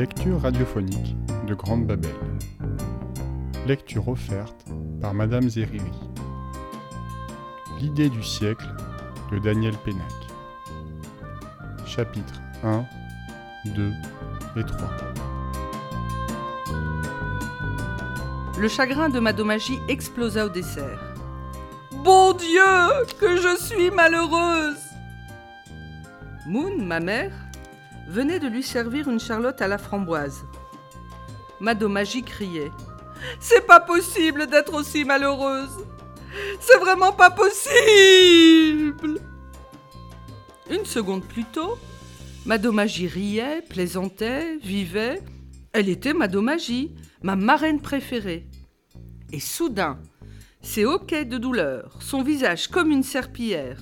Lecture radiophonique de Grande Babel. Lecture offerte par Madame Zeriri. L'idée du siècle de Daniel Pénac. Chapitres 1, 2 et 3. Le chagrin de Madomagie explosa au dessert. Bon Dieu, que je suis malheureuse Moon, ma mère, venait de lui servir une charlotte à la framboise. Madomagie criait C'est pas possible d'être aussi malheureuse C'est vraiment pas possible Une seconde plus tôt, Madomagie riait, plaisantait, vivait. Elle était Madomagie, ma marraine préférée. Et soudain, ses hoquets de douleur, son visage comme une serpillière,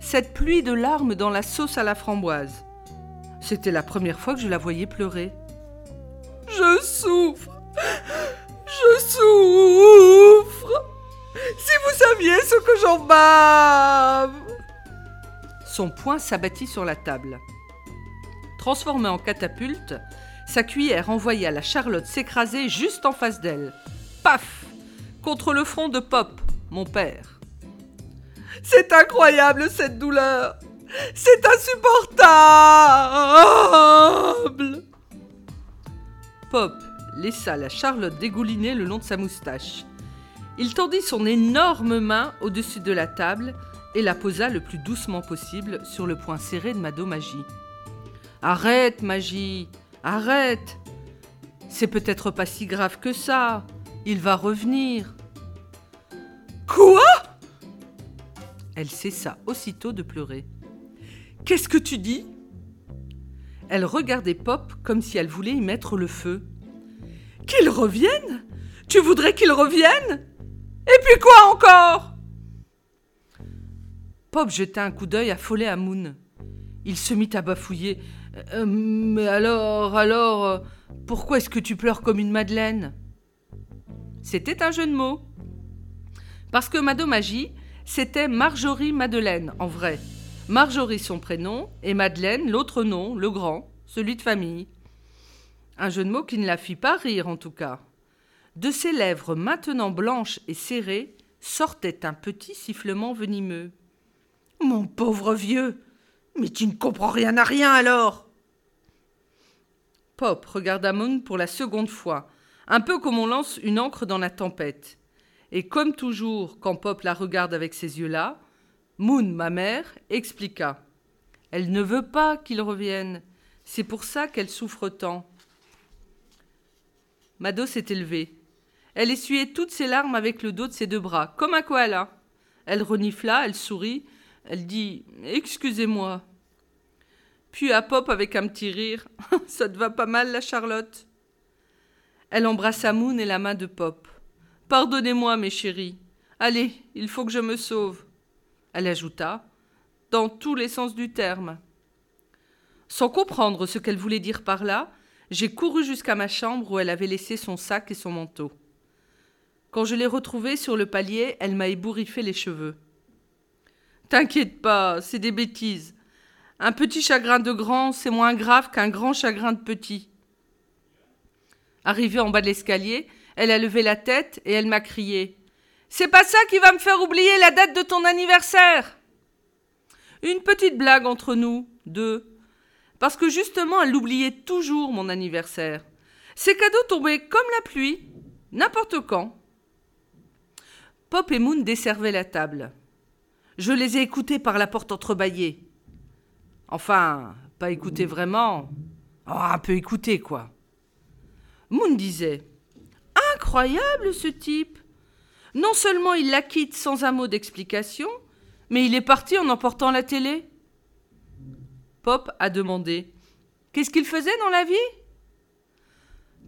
cette pluie de larmes dans la sauce à la framboise. C'était la première fois que je la voyais pleurer. Je souffre. Je souffre. Si vous saviez ce que j'en bave. Son poing s'abattit sur la table. Transformée en catapulte, sa cuillère envoya la Charlotte s'écraser juste en face d'elle. Paf Contre le front de Pop, mon père. C'est incroyable cette douleur. C'est insupportable. Pop laissa la Charlotte dégouliner le long de sa moustache. Il tendit son énorme main au-dessus de la table et la posa le plus doucement possible sur le poing serré de Mado Magie. Arrête, Magie, arrête. C'est peut-être pas si grave que ça. Il va revenir. Quoi? Elle cessa aussitôt de pleurer. Qu'est-ce que tu dis? Elle regardait Pop comme si elle voulait y mettre le feu. Qu'il revienne? Tu voudrais qu'il revienne? Et puis quoi encore? Pop jeta un coup d'œil affolé à Moon. Il se mit à bafouiller. Euh, mais alors, alors, euh, pourquoi est-ce que tu pleures comme une madeleine? C'était un jeu de mots. Parce que Madomagie, c'était Marjorie Madeleine en vrai. Marjorie son prénom et Madeleine l'autre nom, le grand, celui de famille. Un jeu de mots qui ne la fit pas rire en tout cas. De ses lèvres maintenant blanches et serrées sortait un petit sifflement venimeux. Mon pauvre vieux, mais tu ne comprends rien à rien alors Pop regarda Moon pour la seconde fois, un peu comme on lance une encre dans la tempête. Et comme toujours, quand Pop la regarde avec ces yeux-là, Moon, ma mère, expliqua. Elle ne veut pas qu'il revienne. C'est pour ça qu'elle souffre tant. Mado s'est élevée. Elle essuyait toutes ses larmes avec le dos de ses deux bras, comme un koala. Elle renifla, elle sourit, elle dit Excusez-moi. Puis à Pop avec un petit rire Ça te va pas mal, la Charlotte Elle embrassa Moon et la main de Pop. Pardonnez-moi, mes chéris. Allez, il faut que je me sauve. Elle ajouta Dans tous les sens du terme. Sans comprendre ce qu'elle voulait dire par là, j'ai couru jusqu'à ma chambre où elle avait laissé son sac et son manteau. Quand je l'ai retrouvée sur le palier, elle m'a ébouriffé les cheveux. T'inquiète pas, c'est des bêtises. Un petit chagrin de grand, c'est moins grave qu'un grand chagrin de petit. Arrivée en bas de l'escalier, elle a levé la tête et elle m'a crié C'est pas ça qui va me faire oublier la date de ton anniversaire Une petite blague entre nous, deux. Parce que justement, elle oubliait toujours mon anniversaire. Ses cadeaux tombaient comme la pluie, n'importe quand. Pop et Moon desservaient la table. Je les ai écoutés par la porte entrebâillée. Enfin, pas écoutés vraiment. Oh, un peu écoutés, quoi. Moon disait Incroyable ce type Non seulement il la quitte sans un mot d'explication, mais il est parti en emportant la télé. Pop a demandé Qu'est-ce qu'il faisait dans la vie?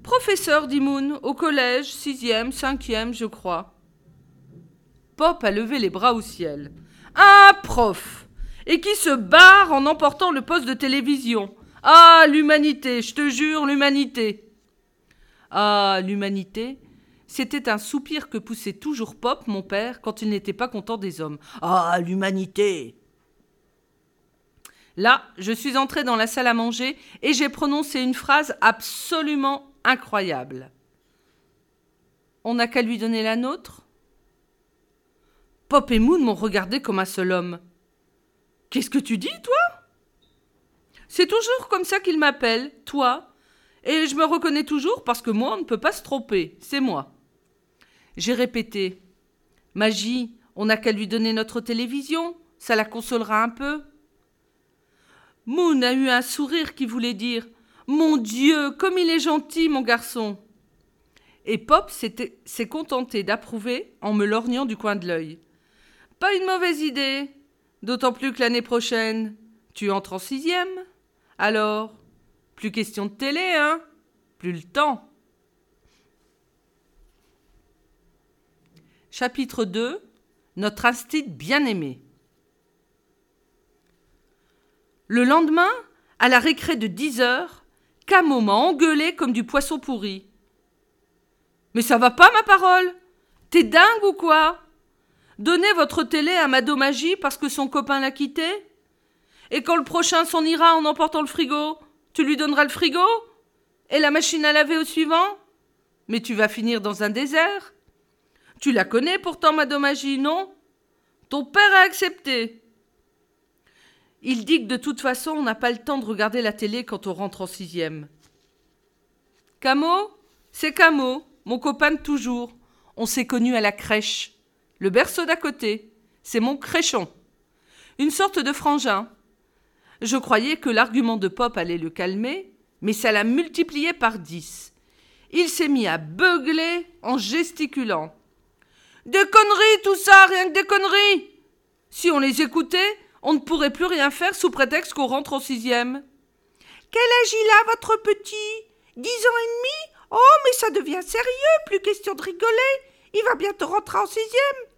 Professeur, dit Moon, au collège, sixième, cinquième, je crois. Pop a levé les bras au ciel. Un prof Et qui se barre en emportant le poste de télévision. Ah, l'humanité, je te jure, l'humanité Ah, l'humanité C'était un soupir que poussait toujours Pop, mon père, quand il n'était pas content des hommes. Ah, l'humanité Là, je suis entrée dans la salle à manger et j'ai prononcé une phrase absolument incroyable. On n'a qu'à lui donner la nôtre Pop et Moon m'ont regardé comme un seul homme. Qu'est-ce que tu dis, toi? C'est toujours comme ça qu'il m'appelle, toi. Et je me reconnais toujours parce que moi, on ne peut pas se tromper, c'est moi. J'ai répété. Magie, on n'a qu'à lui donner notre télévision, ça la consolera un peu. Moon a eu un sourire qui voulait dire Mon Dieu, comme il est gentil, mon garçon Et Pop s'est contenté d'approuver en me lorgnant du coin de l'œil. Pas une mauvaise idée, d'autant plus que l'année prochaine, tu entres en sixième. Alors, plus question de télé, hein Plus le temps. Chapitre 2 Notre instinct bien-aimé. Le lendemain, à la récré de dix heures, Camo m'a engueulé comme du poisson pourri. Mais ça va pas, ma parole? T'es dingue ou quoi? Donnez votre télé à Madomagie parce que son copain l'a quitté. Et quand le prochain s'en ira en emportant le frigo, tu lui donneras le frigo? Et la machine à laver au suivant? Mais tu vas finir dans un désert Tu la connais pourtant, Madomagie, non? Ton père a accepté. Il dit que de toute façon, on n'a pas le temps de regarder la télé quand on rentre en sixième. Camo? C'est Camo, mon copain de toujours. On s'est connus à la crèche. Le berceau d'à côté. C'est mon créchon. Une sorte de frangin. Je croyais que l'argument de Pop allait le calmer, mais ça l'a multiplié par dix. Il s'est mis à beugler en gesticulant. Des conneries, tout ça, rien que des conneries. Si on les écoutait, on ne pourrait plus rien faire sous prétexte qu'on rentre en sixième. Quel âge il a, votre petit? Dix ans et demi? Oh, mais ça devient sérieux, plus question de rigoler. Il va bientôt rentrer en sixième.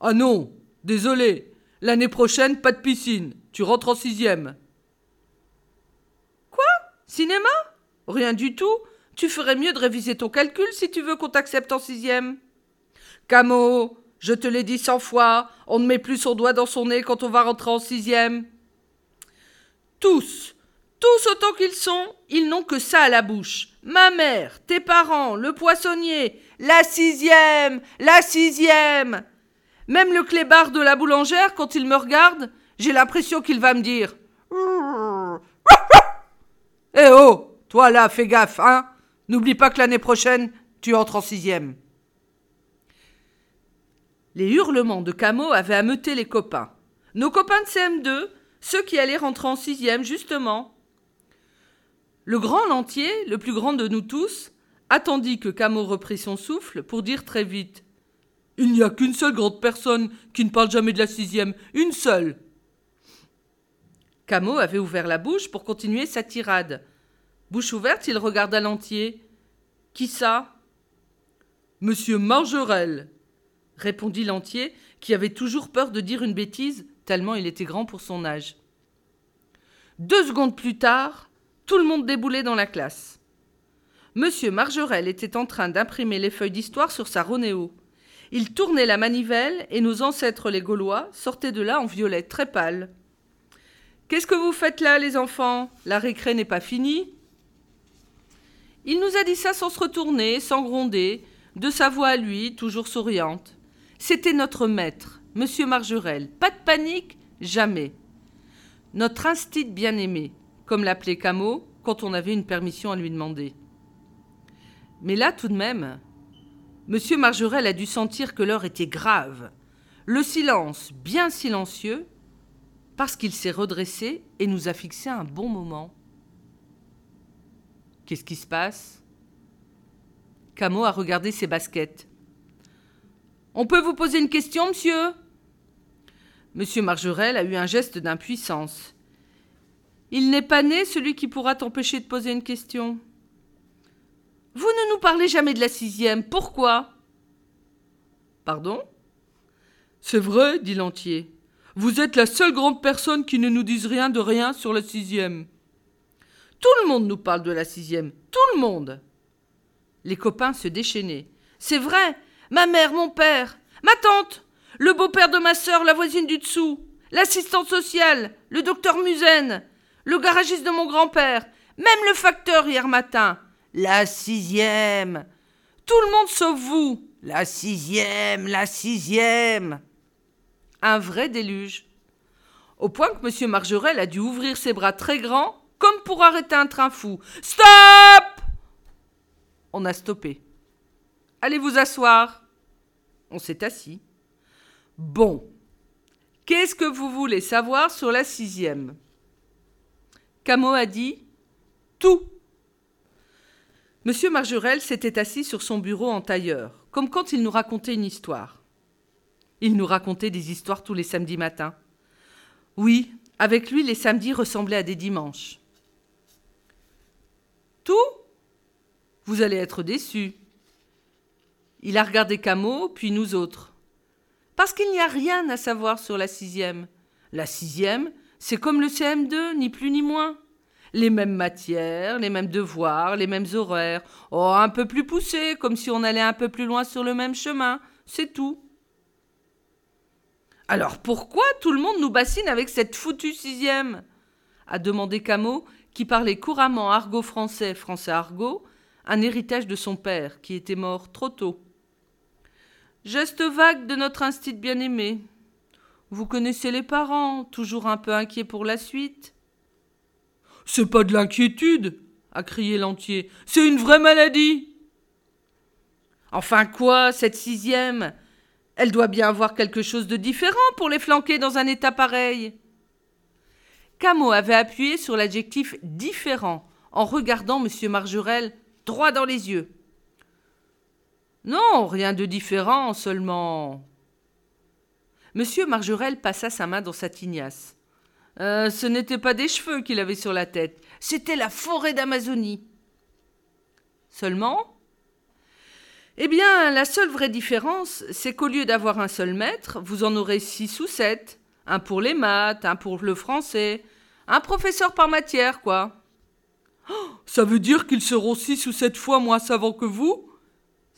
Ah non, désolé. L'année prochaine, pas de piscine. Tu rentres en sixième. Quoi? Cinéma? Rien du tout. Tu ferais mieux de réviser ton calcul si tu veux qu'on t'accepte en sixième. Camo, je te l'ai dit cent fois, on ne met plus son doigt dans son nez quand on va rentrer en sixième. Tous, tous autant qu'ils sont, ils n'ont que ça à la bouche. Ma mère, tes parents, le poissonnier, la sixième, la sixième. Même le clébard de la boulangère, quand il me regarde, j'ai l'impression qu'il va me dire. Eh oh, toi là, fais gaffe, hein. N'oublie pas que l'année prochaine, tu entres en sixième. Les hurlements de Camo avaient ameuté les copains. Nos copains de CM2, ceux qui allaient rentrer en sixième, justement. Le grand Lantier, le plus grand de nous tous, attendit que Camo reprit son souffle pour dire très vite Il n'y a qu'une seule grande personne qui ne parle jamais de la sixième, une seule. Camo avait ouvert la bouche pour continuer sa tirade. Bouche ouverte, il regarda Lantier. Qui ça Monsieur Margerel, répondit Lantier, qui avait toujours peur de dire une bêtise, tellement il était grand pour son âge. Deux secondes plus tard, tout le monde déboulait dans la classe. Monsieur Margerel était en train d'imprimer les feuilles d'histoire sur sa Ronéo. Il tournait la manivelle et nos ancêtres les Gaulois sortaient de là en violet très pâle. Qu'est-ce que vous faites là, les enfants? La récré n'est pas finie Il nous a dit ça sans se retourner, sans gronder, de sa voix à lui, toujours souriante. C'était notre maître, Monsieur Margerel. Pas de panique, jamais. Notre instit bien-aimé, comme l'appelait Camo quand on avait une permission à lui demander. Mais là, tout de même, Monsieur Margerel a dû sentir que l'heure était grave. Le silence, bien silencieux, parce qu'il s'est redressé et nous a fixé un bon moment. Qu'est-ce qui se passe? Camo a regardé ses baskets. On peut vous poser une question, monsieur? Monsieur Margerel a eu un geste d'impuissance. Il n'est pas né celui qui pourra t'empêcher de poser une question. Vous ne nous parlez jamais de la sixième. Pourquoi? Pardon? C'est vrai, dit Lantier. Vous êtes la seule grande personne qui ne nous dise rien de rien sur la sixième. Tout le monde nous parle de la sixième. Tout le monde. Les copains se déchaînaient. C'est vrai, Ma mère, mon père, ma tante, le beau-père de ma sœur, la voisine du dessous. l'assistante sociale, le docteur Musen, le garagiste de mon grand-père, même le facteur hier matin. La sixième. Tout le monde sauf vous. La sixième, la sixième. Un vrai déluge. Au point que M. Margerel a dû ouvrir ses bras très grands, comme pour arrêter un train fou. Stop On a stoppé. Allez vous asseoir. On s'est assis. Bon. Qu'est-ce que vous voulez savoir sur la sixième? Camo a dit Tout. Monsieur Margerel s'était assis sur son bureau en tailleur, comme quand il nous racontait une histoire. Il nous racontait des histoires tous les samedis matins. Oui, avec lui, les samedis ressemblaient à des dimanches. Tout Vous allez être déçus. Il a regardé Camo, puis nous autres. Parce qu'il n'y a rien à savoir sur la sixième. La sixième, c'est comme le CM2, ni plus ni moins. Les mêmes matières, les mêmes devoirs, les mêmes horaires. Oh, un peu plus poussé, comme si on allait un peu plus loin sur le même chemin. C'est tout. Alors pourquoi tout le monde nous bassine avec cette foutue sixième? A demandé Camo, qui parlait couramment argot français, français argot, un héritage de son père, qui était mort trop tôt. Geste vague de notre instit bien-aimé. Vous connaissez les parents, toujours un peu inquiets pour la suite. C'est pas de l'inquiétude, a crié l'entier. C'est une vraie maladie. Enfin quoi, cette sixième? Elle doit bien avoir quelque chose de différent pour les flanquer dans un état pareil. Camo avait appuyé sur l'adjectif différent en regardant M. Margerel droit dans les yeux. Non, rien de différent, seulement. M. Margerel passa sa main dans sa tignasse. Euh, ce n'était pas des cheveux qu'il avait sur la tête, c'était la forêt d'Amazonie. Seulement Eh bien, la seule vraie différence, c'est qu'au lieu d'avoir un seul maître, vous en aurez six ou sept. Un pour les maths, un pour le français, un professeur par matière, quoi. Oh, ça veut dire qu'ils seront six ou sept fois moins savants que vous?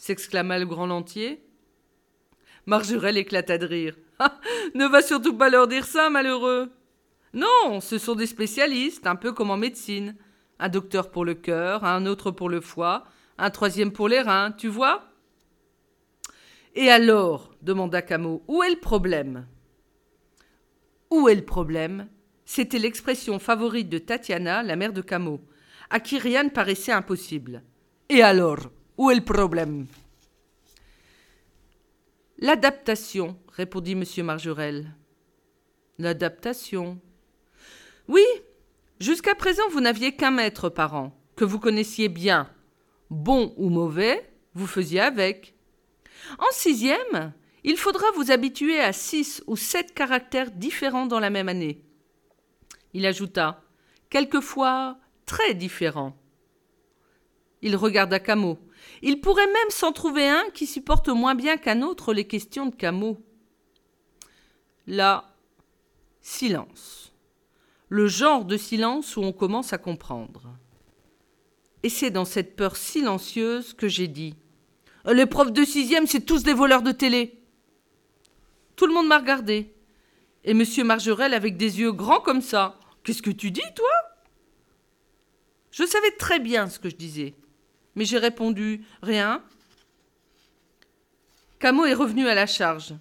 S'exclama le grand lentier. Margerel éclata de rire. Ah, ne va surtout pas leur dire ça, malheureux. Non, ce sont des spécialistes, un peu comme en médecine. Un docteur pour le cœur, un autre pour le foie, un troisième pour les reins, tu vois Et alors demanda Camo, où est le problème? Où est le problème? C'était l'expression favorite de Tatiana, la mère de Camo, à qui rien ne paraissait impossible. Et alors? Où est le problème? L'adaptation, répondit M. Margerel. L'adaptation, oui, jusqu'à présent vous n'aviez qu'un maître par an, que vous connaissiez bien. Bon ou mauvais, vous faisiez avec. En sixième, il faudra vous habituer à six ou sept caractères différents dans la même année. Il ajouta, quelquefois très différents. Il regarda Camo. Il pourrait même s'en trouver un qui supporte moins bien qu'un autre les questions de Camo. Là, silence le genre de silence où on commence à comprendre. Et c'est dans cette peur silencieuse que j'ai dit Les profs de sixième, c'est tous des voleurs de télé. Tout le monde m'a regardé. Et monsieur Margerel avec des yeux grands comme ça. Qu'est-ce que tu dis, toi? Je savais très bien ce que je disais. Mais j'ai répondu Rien. Camo est revenu à la charge.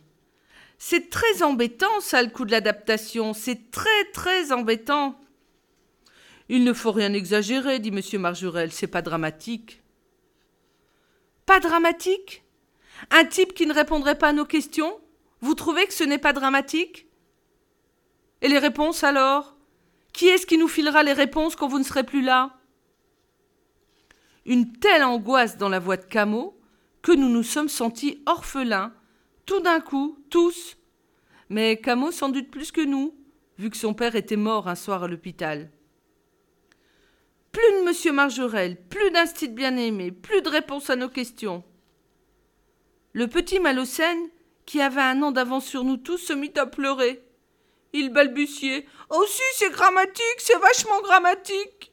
C'est très embêtant, ça, le coup de l'adaptation. C'est très, très embêtant. Il ne faut rien exagérer, dit M. Marjurel. C'est pas dramatique. Pas dramatique? Un type qui ne répondrait pas à nos questions? Vous trouvez que ce n'est pas dramatique? Et les réponses alors? Qui est-ce qui nous filera les réponses quand vous ne serez plus là? Une telle angoisse dans la voix de Camo que nous nous sommes sentis orphelins tout d'un coup, tous. Mais Camo sans doute plus que nous, vu que son père était mort un soir à l'hôpital. Plus de monsieur Margerel, plus d'instit bien-aimé, plus de réponses à nos questions. Le petit Malocène, qui avait un an d'avance sur nous tous, se mit à pleurer. Il balbutiait. Oh si, c'est grammatique, c'est vachement grammatique.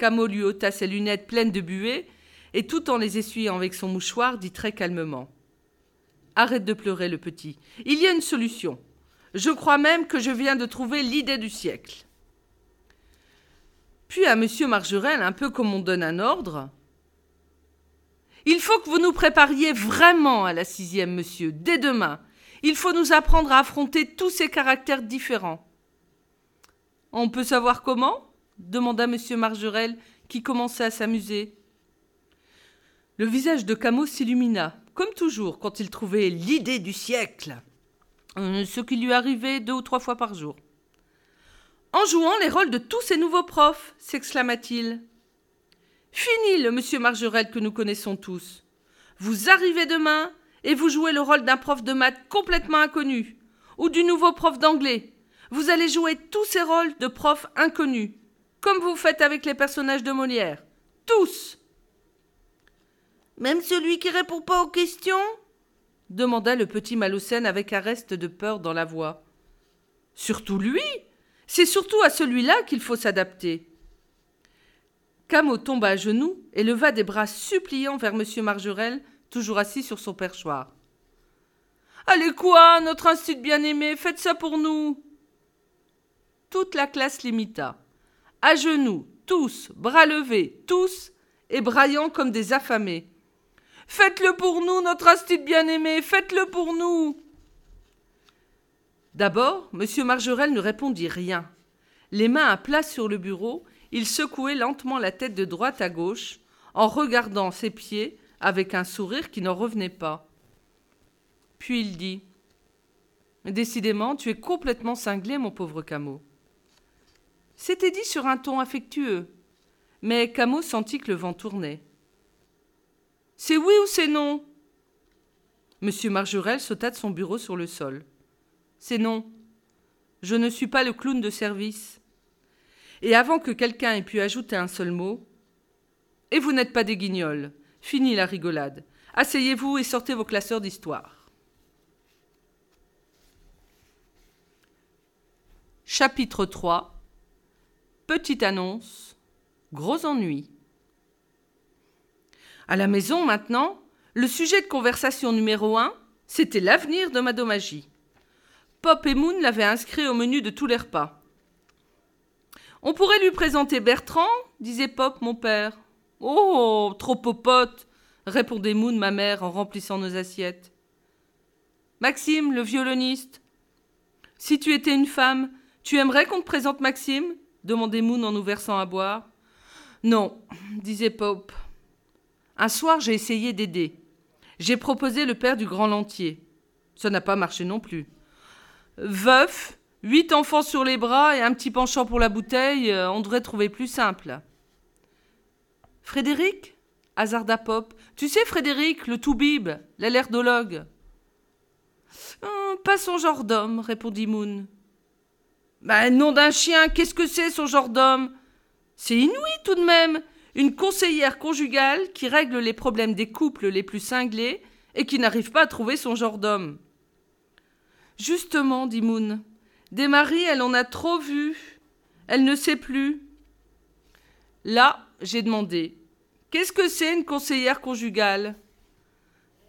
Camo lui ôta ses lunettes pleines de buée, et tout en les essuyant avec son mouchoir, dit très calmement. Arrête de pleurer, le petit. Il y a une solution. Je crois même que je viens de trouver l'idée du siècle. Puis à monsieur Margerel, un peu comme on donne un ordre. Il faut que vous nous prépariez vraiment à la sixième, monsieur, dès demain. Il faut nous apprendre à affronter tous ces caractères différents. On peut savoir comment? Demanda M. Margerel, qui commençait à s'amuser. Le visage de Camus s'illumina, comme toujours quand il trouvait l'idée du siècle, euh, ce qui lui arrivait deux ou trois fois par jour. En jouant les rôles de tous ces nouveaux profs, s'exclama-t-il. Fini le monsieur Margerel que nous connaissons tous. Vous arrivez demain et vous jouez le rôle d'un prof de maths complètement inconnu, ou du nouveau prof d'anglais. Vous allez jouer tous ces rôles de profs inconnus, comme vous faites avec les personnages de Molière. Tous. Même celui qui répond pas aux questions? demanda le petit Malocène avec un reste de peur dans la voix. Surtout lui. C'est surtout à celui-là qu'il faut s'adapter. Camo tomba à genoux et leva des bras suppliants vers M. Margerel, toujours assis sur son perchoir. Allez quoi, notre institut bien-aimé, faites ça pour nous. Toute la classe l'imita. À genoux, tous, bras levés, tous, et braillant comme des affamés. Faites-le pour nous, notre institut bien-aimé, faites-le pour nous. D'abord, M. Margerel ne répondit rien. Les mains à plat sur le bureau, il secouait lentement la tête de droite à gauche, en regardant ses pieds avec un sourire qui n'en revenait pas. Puis il dit Décidément, tu es complètement cinglé, mon pauvre Camus. C'était dit sur un ton affectueux, mais Camus sentit que le vent tournait. C'est oui ou c'est non? Monsieur Margerel sauta de son bureau sur le sol. C'est non. Je ne suis pas le clown de service. Et avant que quelqu'un ait pu ajouter un seul mot, Et vous n'êtes pas des guignols. Fini la rigolade. Asseyez-vous et sortez vos classeurs d'histoire. Chapitre 3 Petite annonce Gros ennui. À la maison maintenant, le sujet de conversation numéro un, c'était l'avenir de Madomagie. Pop et Moon l'avaient inscrit au menu de tous les repas. On pourrait lui présenter Bertrand, disait Pop, mon père. Oh, trop popote, répondait Moon, ma mère, en remplissant nos assiettes. Maxime, le violoniste. Si tu étais une femme, tu aimerais qu'on te présente Maxime? Demandait Moon en nous versant à boire. Non, disait Pop. Un soir, j'ai essayé d'aider. J'ai proposé le père du grand lentier. Ça n'a pas marché non plus. Veuf, huit enfants sur les bras et un petit penchant pour la bouteille, euh, on devrait trouver plus simple. Frédéric? hasarda Pop. Tu sais, Frédéric, le toubib, l'alerdologue. Hum, pas son genre d'homme, répondit Moon. Ben, nom d'un chien, qu'est-ce que c'est son genre d'homme? C'est inouï tout de même une conseillère conjugale qui règle les problèmes des couples les plus cinglés et qui n'arrive pas à trouver son genre d'homme. Justement, dit Moon, des maris, elle en a trop vu. Elle ne sait plus. Là, j'ai demandé Qu'est-ce que c'est une conseillère conjugale?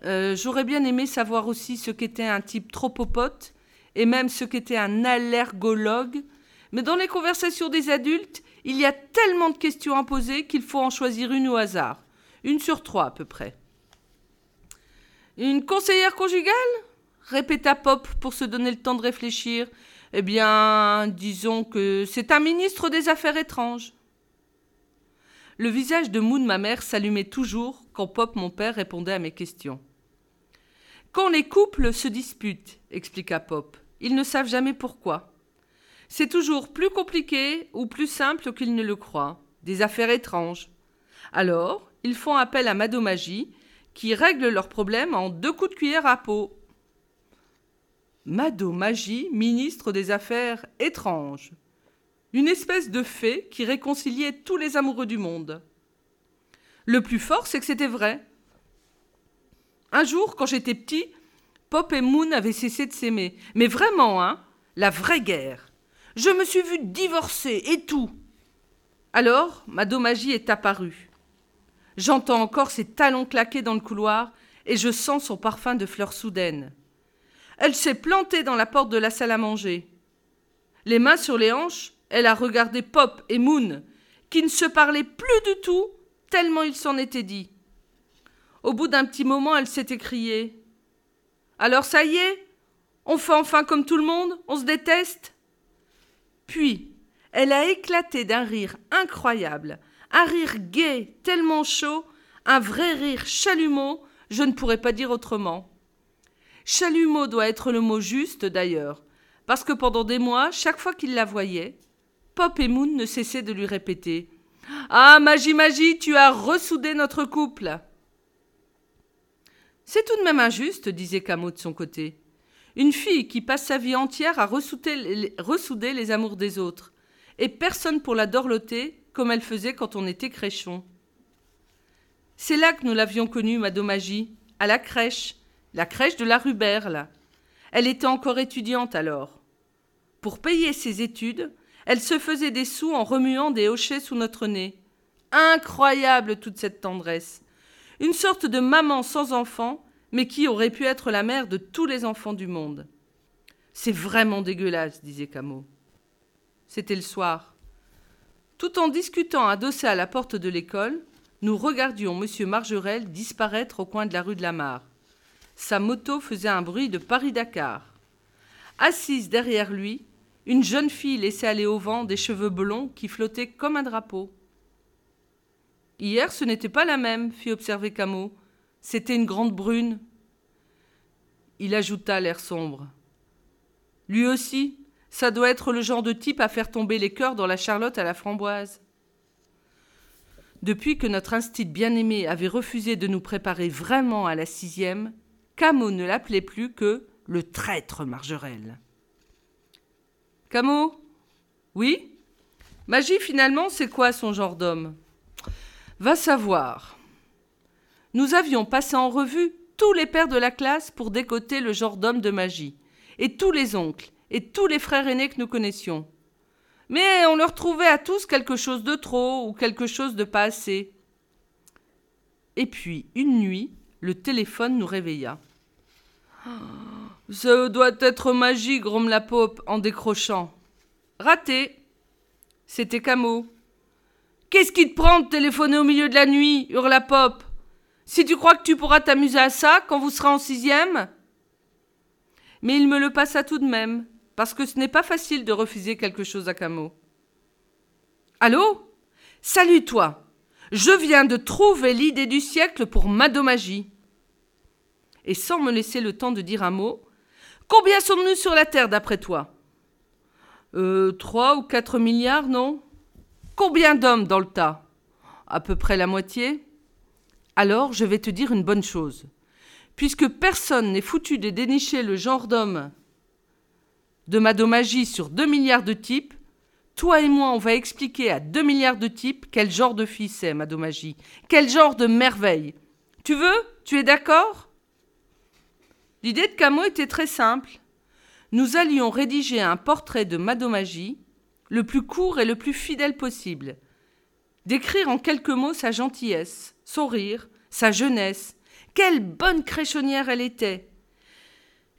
Euh, J'aurais bien aimé savoir aussi ce qu'était un type trop popote et même ce qu'était un allergologue, mais dans les conversations des adultes, il y a tellement de questions à poser qu'il faut en choisir une au hasard. Une sur trois à peu près. Une conseillère conjugale? Répéta Pop pour se donner le temps de réfléchir. Eh bien, disons que c'est un ministre des Affaires étranges. Le visage de Moon, ma mère, s'allumait toujours quand Pop, mon père, répondait à mes questions. Quand les couples se disputent, expliqua Pop, ils ne savent jamais pourquoi. C'est toujours plus compliqué ou plus simple qu'ils ne le croient, des affaires étranges. Alors, ils font appel à Madomagie, qui règle leurs problèmes en deux coups de cuillère à peau. Madomagie, ministre des Affaires étranges. Une espèce de fée qui réconciliait tous les amoureux du monde. Le plus fort, c'est que c'était vrai. Un jour, quand j'étais petit, Pop et Moon avaient cessé de s'aimer. Mais vraiment, hein, la vraie guerre. Je me suis vue divorcer et tout. Alors, ma domagie est apparue. J'entends encore ses talons claquer dans le couloir et je sens son parfum de fleurs soudaines. Elle s'est plantée dans la porte de la salle à manger. Les mains sur les hanches, elle a regardé Pop et Moon, qui ne se parlaient plus du tout, tellement il s'en était dit. Au bout d'un petit moment, elle s'est écriée. Alors ça y est On fait enfin comme tout le monde On se déteste. Puis, elle a éclaté d'un rire incroyable, un rire gai, tellement chaud, un vrai rire chalumeau, je ne pourrais pas dire autrement. Chalumeau doit être le mot juste d'ailleurs, parce que pendant des mois, chaque fois qu'il la voyait, Pop et Moon ne cessaient de lui répéter. Ah, Magie, Magie, tu as ressoudé notre couple C'est tout de même injuste, disait Camo de son côté. Une fille qui passe sa vie entière à ressouder les, amours des autres, et personne pour la dorloter comme elle faisait quand on était créchon. C'est là que nous l'avions connue, Madomagie, à la crèche, la crèche de la rue Berle. Elle était encore étudiante alors. Pour payer ses études, elle se faisait des sous en remuant des hochets sous notre nez. Incroyable toute cette tendresse. Une sorte de maman sans enfant, mais qui aurait pu être la mère de tous les enfants du monde. C'est vraiment dégueulasse, disait Camo. C'était le soir. Tout en discutant adossé à la porte de l'école, nous regardions M. Margerel disparaître au coin de la rue de la Mare. Sa moto faisait un bruit de Paris-Dakar. Assise derrière lui, une jeune fille laissait aller au vent des cheveux blonds qui flottaient comme un drapeau. Hier, ce n'était pas la même, fit observer Camo. C'était une grande brune. Il ajouta l'air sombre. Lui aussi, ça doit être le genre de type à faire tomber les cœurs dans la charlotte à la framboise. Depuis que notre instit bien-aimé avait refusé de nous préparer vraiment à la sixième, Camo ne l'appelait plus que le traître Margerel. Camo? Oui? Magie, finalement, c'est quoi son genre d'homme? Va savoir. Nous avions passé en revue tous les pères de la classe pour décoter le genre d'homme de magie, et tous les oncles, et tous les frères aînés que nous connaissions. Mais on leur trouvait à tous quelque chose de trop ou quelque chose de pas assez. Et puis, une nuit, le téléphone nous réveilla. Ça doit être magie, gromme la pope en décrochant. Raté. C'était Camo. Qu'est-ce qui te prend de téléphoner au milieu de la nuit hurla Pop. Si tu crois que tu pourras t'amuser à ça quand vous serez en sixième Mais il me le passa tout de même, parce que ce n'est pas facile de refuser quelque chose à Camo. Allô? Salut toi Je viens de trouver l'idée du siècle pour Madomagie. Et sans me laisser le temps de dire un mot, Combien sommes-nous sur la Terre d'après toi? Euh, trois ou quatre milliards, non? Combien d'hommes dans le tas? À peu près la moitié Alors, je vais te dire une bonne chose. Puisque personne n'est foutu de dénicher le genre d'homme de Madomagie sur deux milliards de types, toi et moi, on va expliquer à deux milliards de types quel genre de fille c'est, Madomagie. Quel genre de merveille. Tu veux? Tu es d'accord? L'idée de Camo était très simple. Nous allions rédiger un portrait de Madomagie, le plus court et le plus fidèle possible. Décrire en quelques mots sa gentillesse, son rire, sa jeunesse. Quelle bonne créchonnière elle était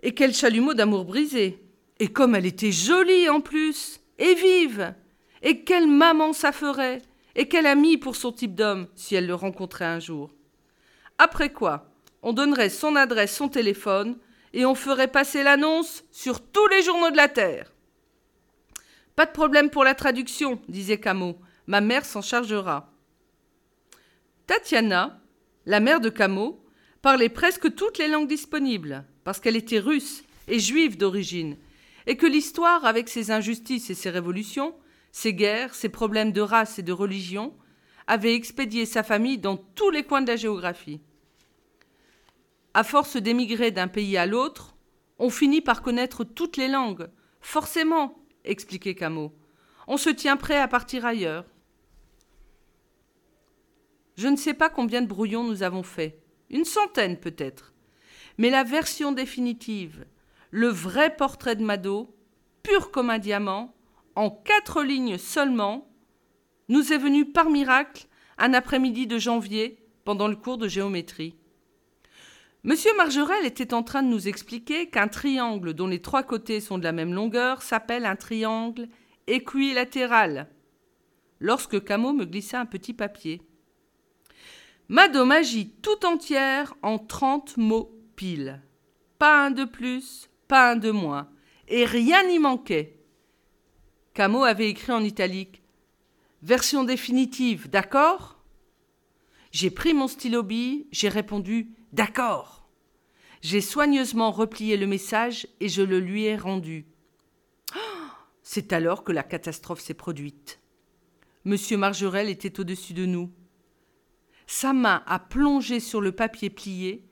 Et quel chalumeau d'amour brisé Et comme elle était jolie en plus Et vive Et quelle maman ça ferait Et quel ami pour son type d'homme, si elle le rencontrait un jour Après quoi on donnerait son adresse, son téléphone, et on ferait passer l'annonce sur tous les journaux de la Terre. Pas de problème pour la traduction, disait Camo. Ma mère s'en chargera. Tatiana, la mère de Camo, parlait presque toutes les langues disponibles, parce qu'elle était russe et juive d'origine, et que l'histoire, avec ses injustices et ses révolutions, ses guerres, ses problèmes de race et de religion, avait expédié sa famille dans tous les coins de la géographie. À force d'émigrer d'un pays à l'autre, on finit par connaître toutes les langues. Forcément, expliquait Camo. On se tient prêt à partir ailleurs. Je ne sais pas combien de brouillons nous avons fait. Une centaine peut-être. Mais la version définitive, le vrai portrait de Mado, pur comme un diamant, en quatre lignes seulement, nous est venu par miracle un après-midi de janvier pendant le cours de géométrie. Monsieur Margerel était en train de nous expliquer qu'un triangle dont les trois côtés sont de la même longueur s'appelle un triangle équilatéral. Lorsque Camo me glissa un petit papier. Ma domagie tout entière en trente mots pile. Pas un de plus, pas un de moins. Et rien n'y manquait. Camo avait écrit en italique. Version définitive, d'accord? J'ai pris mon stylo bille, j'ai répondu D'accord. J'ai soigneusement replié le message et je le lui ai rendu. C'est alors que la catastrophe s'est produite. Monsieur Margerel était au-dessus de nous. Sa main a plongé sur le papier plié,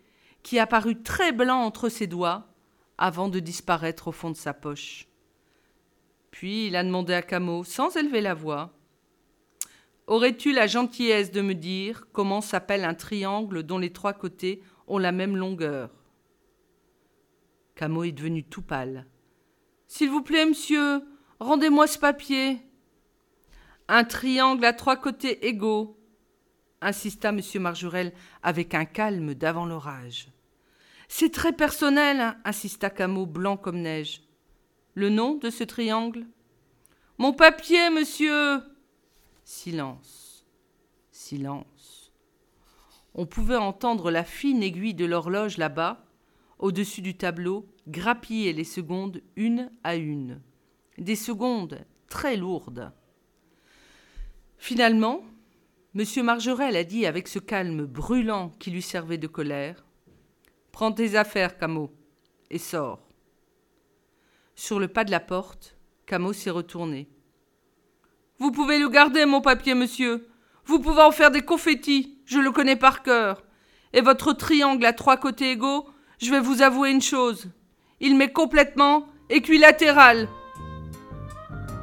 qui apparut très blanc entre ses doigts, avant de disparaître au fond de sa poche. Puis il a demandé à Camo, sans élever la voix Aurais-tu la gentillesse de me dire comment s'appelle un triangle dont les trois côtés ont la même longueur Camo est devenu tout pâle. S'il vous plaît, monsieur, rendez-moi ce papier. Un triangle à trois côtés égaux, insista M. Marjorel avec un calme d'avant l'orage. C'est très personnel, insista Camo, blanc comme neige. Le nom de ce triangle? Mon papier, monsieur Silence. Silence. On pouvait entendre la fine aiguille de l'horloge là-bas, au-dessus du tableau, grappiller les secondes une à une. Des secondes très lourdes. Finalement, M. Margerel a dit avec ce calme brûlant qui lui servait de colère Prends tes affaires, Camo, et sors. Sur le pas de la porte, Camo s'est retourné. Vous pouvez le garder, mon papier, monsieur. Vous pouvez en faire des confettis, je le connais par cœur. Et votre triangle à trois côtés égaux, je vais vous avouer une chose. Il m'est complètement équilatéral.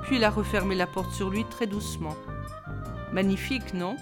Puis il a refermé la porte sur lui très doucement. Magnifique, non?